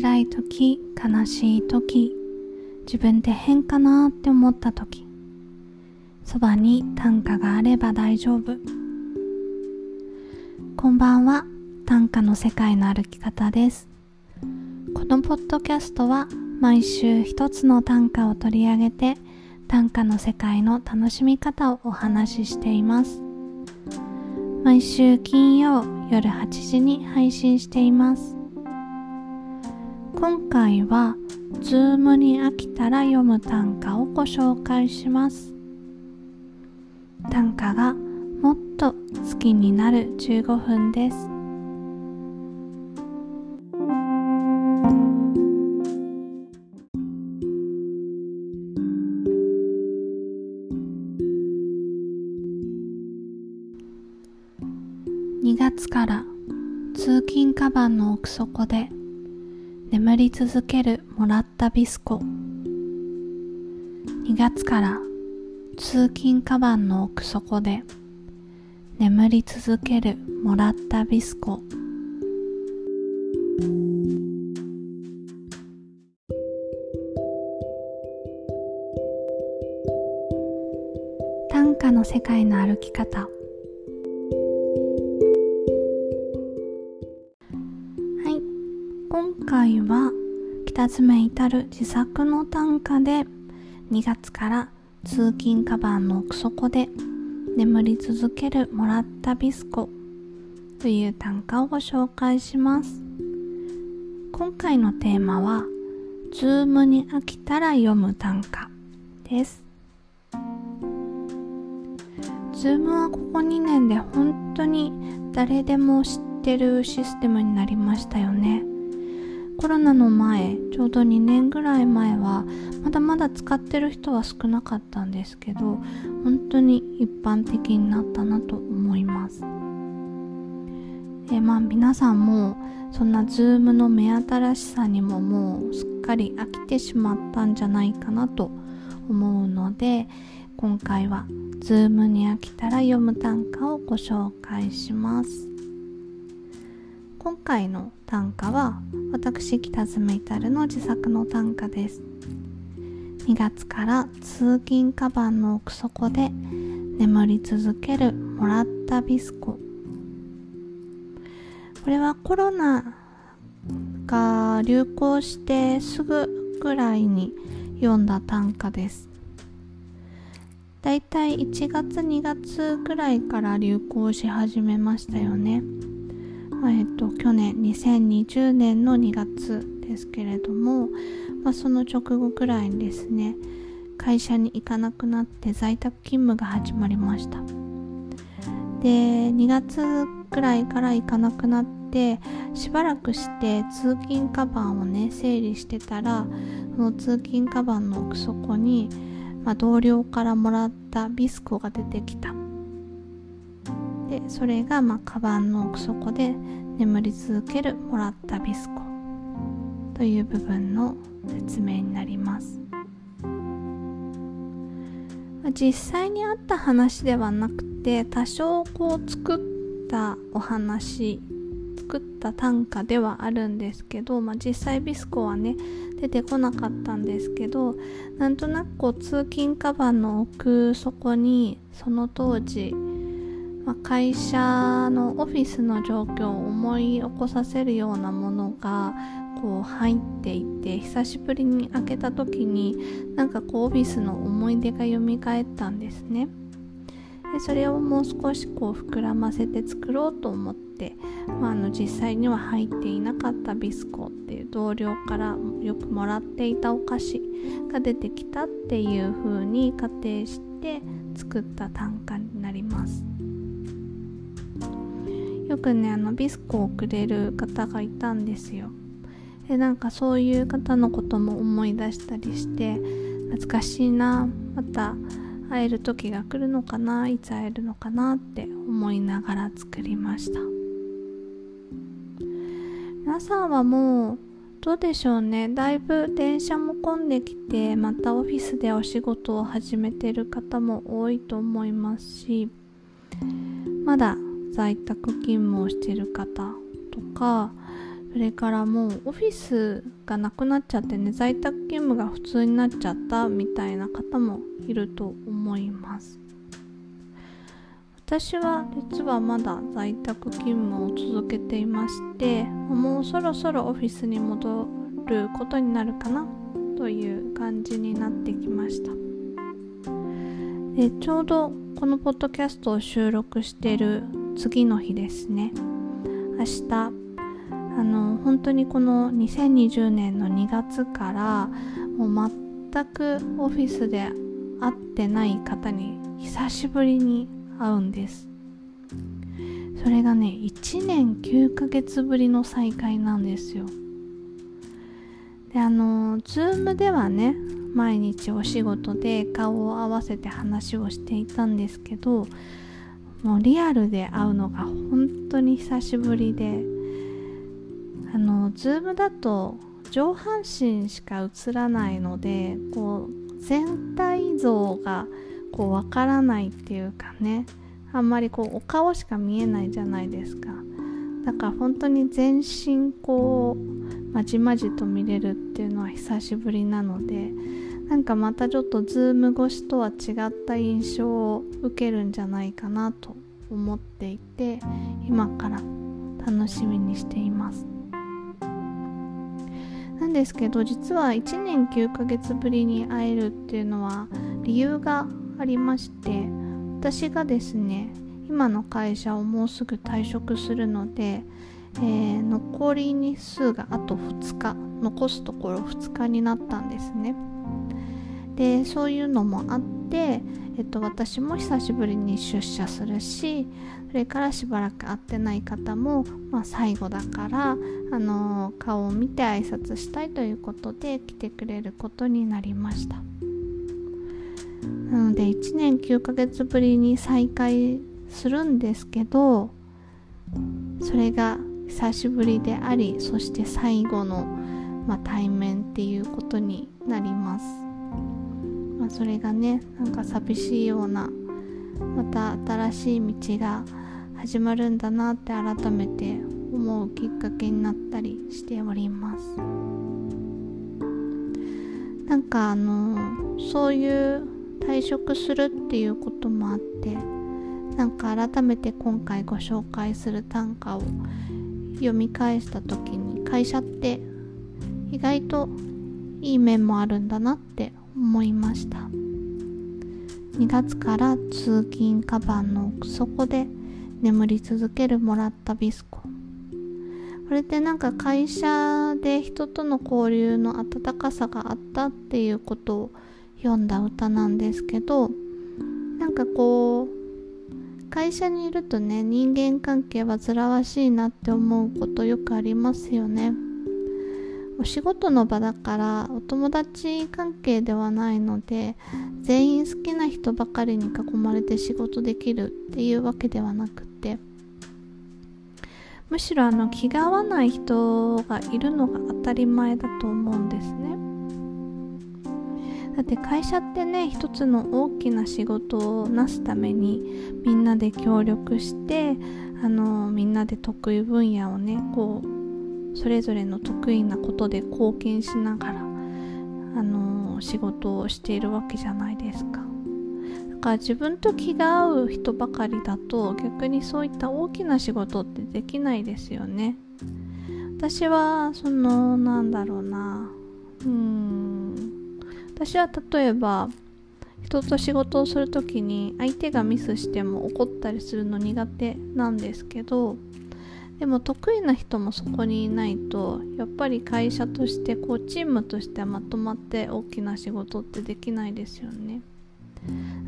辛い時悲しい時自分って変かなって思った時そばに短歌があれば大丈夫。こんばんは短歌の世界の歩き方です。このポッドキャストは毎週一つの短歌を取り上げて短歌の世界の楽しみ方をお話ししています。毎週金曜夜8時に配信しています。今回はズームに飽きたら読む短歌をご紹介します。短歌がもっと好きになる15分です。2月から通勤カバンの奥底で眠り続けるもらったビスコ。2月から通勤カバンの奥底で眠り続けるもらったビスコ。短歌の世界の歩き方。今回は北爪至る自作の短歌で2月から通勤カバンの奥底で眠り続けるもらったビスコという短歌をご紹介します。今回のテーマはズームに飽きたら読む短歌です。 Zoom はここ2年で本当に誰でも知ってるシステムになりましたよね。コロナの前ちょうど2年ぐらい前はまだまだ使ってる人は少なかったんですけど本当に一般的になったなと思います。えまあ皆さんもそんな Zoom の目新しさにももうすっかり飽きてしまったんじゃないかなと思うので今回はズームに飽きたら読む短歌をご紹介します。今回の短歌は私北爪至の自作の短歌です。2月から通勤カバンの奥底で眠り続けるもらったビスコ。これはコロナが流行してすぐぐらいに読んだ短歌です。だいたい1月2月ぐらいから流行し始めましたよね。えっと、去年2020年の2月ですけれども、まあ、その直後くらいにですね会社に行かなくなって在宅勤務が始まりました。で2月くらいから行かなくなってしばらくして通勤カバンをね整理してたらその通勤カバンの奥底に、まあ、同僚からもらったビスコが出てきた。でそれがまあカバンの奥底で眠り続けるもらったビスコ。という部分の説明になります。実際にあった話ではなくて多少こう作ったお話作った短歌ではあるんですけど、まあ、実際ビスコはね出てこなかったんですけどなんとなくこう通勤カバンの奥底にその当時まあ、会社のオフィスの状況を思い起こさせるようなものがこう入っていて久しぶりに開けた時になんかこうオフィスの思い出が蘇ったんですねでそれをもう少しこう膨らませて作ろうと思って、まあ、あの実際には入っていなかったビスコっていう同僚からよくもらっていたお菓子が出てきたっていう風に仮定して作った短歌になります。よくねあのビスコをくれる方がいたんですよ。でなんかそういう方のことも思い出したりして懐かしいなまた会える時が来るのかないつ会えるのかなって思いながら作りました。皆さんはもうどうでしょうね。だいぶ電車も混んできてまたオフィスでお仕事を始めてる方も多いと思いますしまだ在宅勤務をしてる方とかそれからもうオフィスがなくなっちゃってね在宅勤務が普通になっちゃったみたいな方もいると思います。私は実はまだ在宅勤務を続けていましてもうそろそろオフィスに戻ることになるかなという感じになってきました。でちょうどこのポッドキャストを収録している次の日ですね。明日。あの本当にこの2020年の2月からもう全くオフィスで会ってない方に久しぶりに会うんです。それがね1年9ヶ月ぶりの再会なんですよ。であの Zoom ではね毎日お仕事で顔を合わせて話をしていたんですけどもうリアルで会うのが本当に久しぶりであの Zoom だと上半身しか映らないのでこう全体像がこうわからないっていうかねあんまりこうお顔しか見えないじゃないですか。だから本当に全身こうまじまじと見れるっていうのは久しぶりなのでなんかまたちょっとズーム越しとは違った印象を受けるんじゃないかなと思っていて今から楽しみにしています。なんですけど実は1年9ヶ月ぶりに会えるっていうのは理由がありまして私がですね今の会社をもうすぐ退職するので、えー、残り日数があと2日残すところ2日になったんですね。でそういうのもあって、えっと、私も久しぶりに出社するしそれからしばらく会ってない方も、まあ、最後だから、あの、顔を見て挨拶したいということで来てくれることになりました。なので1年9ヶ月ぶりに再会するんですけどそれが久しぶりでありそして最後の、まあ、対面っていうことになります、それがねなんか寂しいようなまた新しい道が始まるんだなって改めて思うきっかけになったりしております。なんかあのそういう退職するっていうこともあってなんか改めて今回ご紹介する短歌を読み返した時に会社って意外といい面もあるんだなって思いました。2月から通勤カバンの奥底で眠り続けるもらったビスコ。これってなんか会社で人との交流の温かさがあったっていうことを読んだ歌なんですけどなんかこう会社にいるとね人間関係煩わしいなって思うことよくありますよね。お仕事の場だからお友達関係ではないので全員好きな人ばかりに囲まれて仕事できるっていうわけではなくてむしろあの気が合わない人がいるのが当たり前だと思うんですね。だって会社ってね一つの大きな仕事をなすためにみんなで協力してあのみんなで得意分野をねこうそれぞれの得意なことで貢献しながらあの仕事をしているわけじゃないですか。だから自分と気が合う人ばかりだと逆にそういった大きな仕事ってできないですよね。私はそのなんだろうなうん私は例えば人と仕事をする時に相手がミスしても怒ったりするの苦手なんですけどでも得意な人もそこにいないとやっぱり会社としてこうチームとしてまとまって大きな仕事ってできないですよね。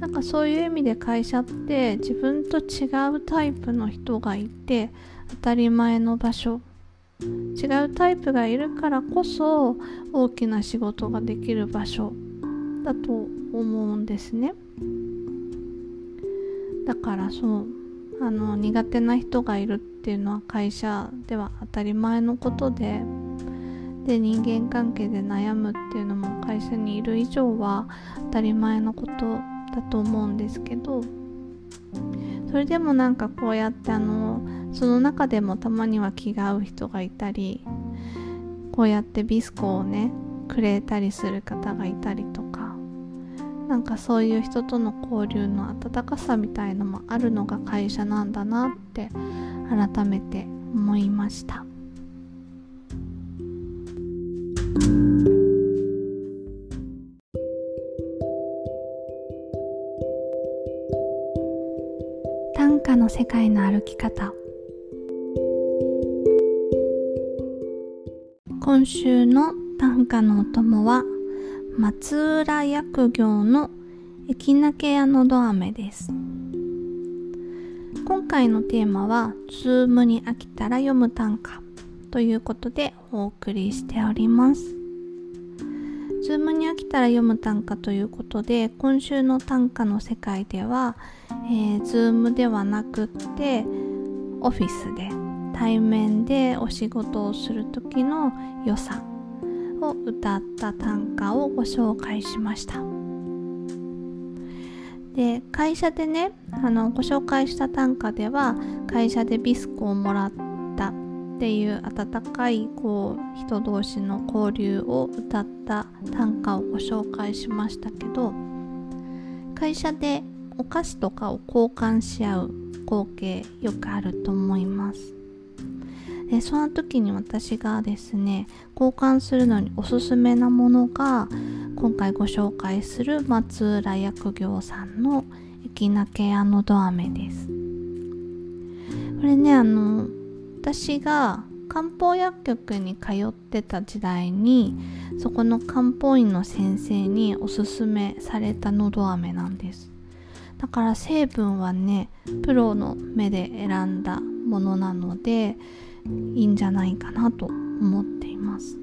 なんかそういう意味で会社って自分と違うタイプの人がいて当たり前の場所違うタイプがいるからこそ大きな仕事ができる場所だと思うんですね。だからそうあの苦手な人がいるっていうのは会社では当たり前のことでで人間関係で悩むっていうのも会社にいる以上は当たり前のことだと思うんですけどそれでもなんかこうやってあのその中でもたまには気が合う人がいたりこうやってビスコをねくれたりする方がいたりとかなんかそういう人との交流の温かさみたいのもあるのが会社なんだなって改めて思いました。短歌の世界の歩き方。今週の短歌のお供は松浦薬業のエキナケアのど飴です。今回のテーマは Zoom に飽きたら読む短歌ということでお送りしております。 Zoom に飽きたら読む短歌ということで今週の短歌の世界では、えー、 Zoom ではなくってオフィスで対面でお仕事をする時の良さを歌った短歌をご紹介しました。で会社でねあのご紹介した短歌では会社でビスコをもらったっていう温かいこう人同士の交流を歌った短歌をご紹介しましたけど会社でお菓子とかを交換し合う光景よくあると思います。でその時に私がですね交換するのにおすすめなものが今回ご紹介する松浦薬業さんの駅なけ屋のど飴です。これねあの私が漢方薬局に通ってた時代にそこの漢方院の先生におすすめされたのど飴なんです。だから成分はねプロの目で選んだものなのでいいんじゃないかなと思っています。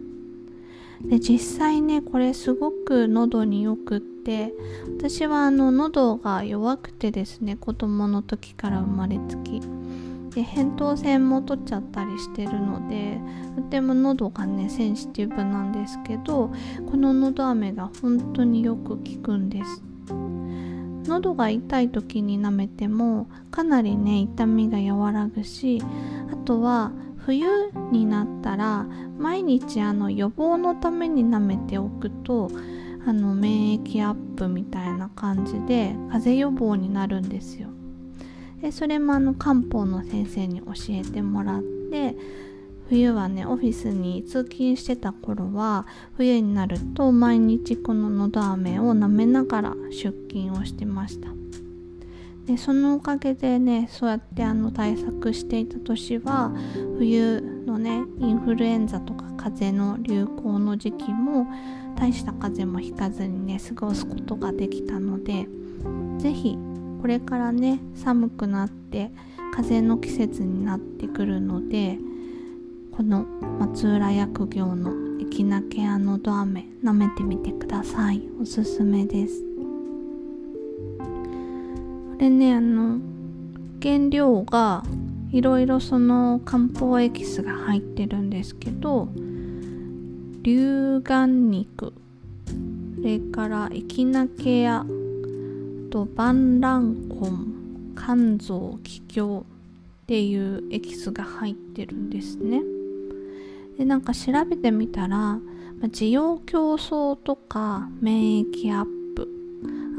で実際ねこれすごく喉によくって私はあの喉が弱くてですね子供の時から生まれつき。で扁桃腺も取っちゃったりしてるのでとても喉がねセンシティブなんですけどこの喉飴が本当によく効くんです。喉が痛い時に舐めてもかなりね痛みが和らぐしあとは冬になったら毎日あの予防のために舐めておくとあの免疫アップみたいな感じで風邪予防になるんですよ。でそれもあの漢方の先生に教えてもらって冬はねオフィスに通勤してた頃は冬になると毎日こののど飴を舐めながら出勤をしてました。でそのおかげでねそうやってあの対策していた年は冬のねインフルエンザとか風邪の流行の時期も大した風邪もひかずにね過ごすことができたので是非これからね寒くなって風邪の季節になってくるのでこの松浦薬業のエキナケアのど飴舐めてみてください。おすすめです。れねあの原料がいろいろその漢方エキスが入ってるんですけど龍眼肉それからエキナケアと万卵根肝臓気胸っていうエキスが入ってるんですね。でなんか調べてみたら需要競争とか免疫アッ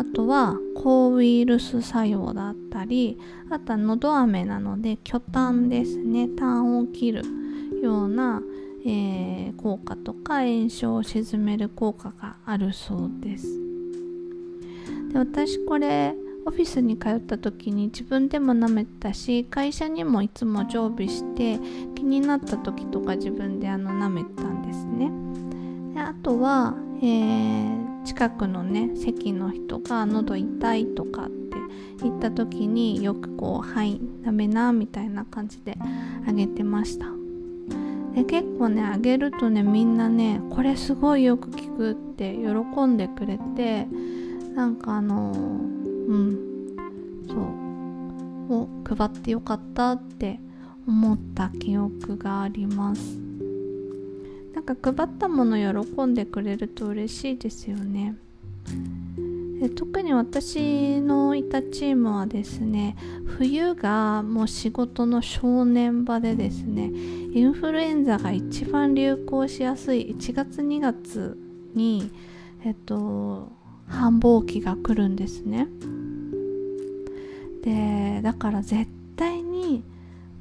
あとは抗ウイルス作用だったりあとはのど飴なので巨炭ですね。炭を切るような、えー、効果とか炎症を鎮める効果があるそうです。で私これオフィスに通った時に自分でも舐めたし会社にもいつも常備して気になった時とか自分であの舐めたんですね。であとは、えー近くのね席の人が喉痛いとかって言った時によくこう「はいダメな」みたいな感じであげてました。で結構ねあげるとねみんなねこれすごいよく聞くって喜んでくれてなんかあのうんそうを配ってよかったって思った記憶があります。なんか配ったもの喜んでくれると嬉しいですよね。で特に私のいたチームはですね冬がもう仕事の正念場でですねインフルエンザが一番流行しやすい1月2月にえっと繁忙期が来るんですね。でだから絶対に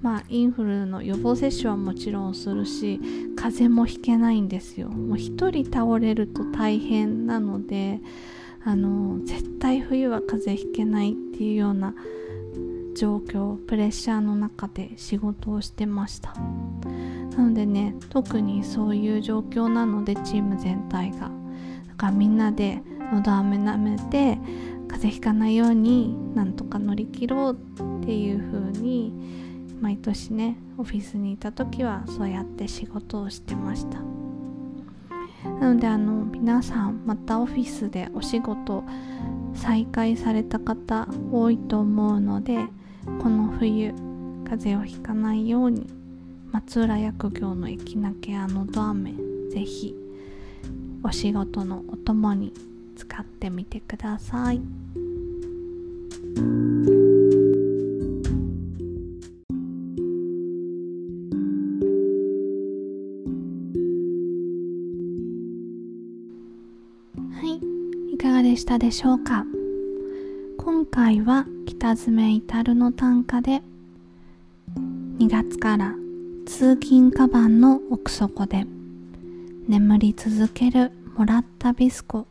まあインフルの予防接種はもちろんするし風邪もひけないんですよ。もう一人倒れると大変なのであの絶対冬は風邪ひけないっていうような状況プレッシャーの中で仕事をしてました。なのでね特にそういう状況なのでチーム全体が。だからみんなでのど飴舐めて風邪ひかないようになんとか乗り切ろうっていう風に毎年ねオフィスにいた時はそうやって仕事をしてましたなのであの皆さんまたオフィスでお仕事再開された方多いと思うのでこの冬風邪をひかないように松浦薬業のエキナケアのど飴ぜひお仕事のお供に使ってみてくださ。いたでしょうか？今回は北爪至の短歌で2月から通勤カバンの奥底で眠り続けるもらったビスコ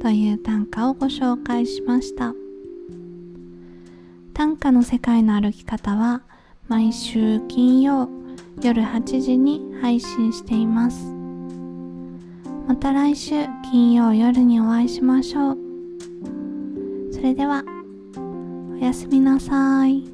という短歌をご紹介しました。短歌の世界の歩き方は毎週金曜夜8時に配信しています。また来週金曜夜にお会いしましょうそれではおやすみなさい。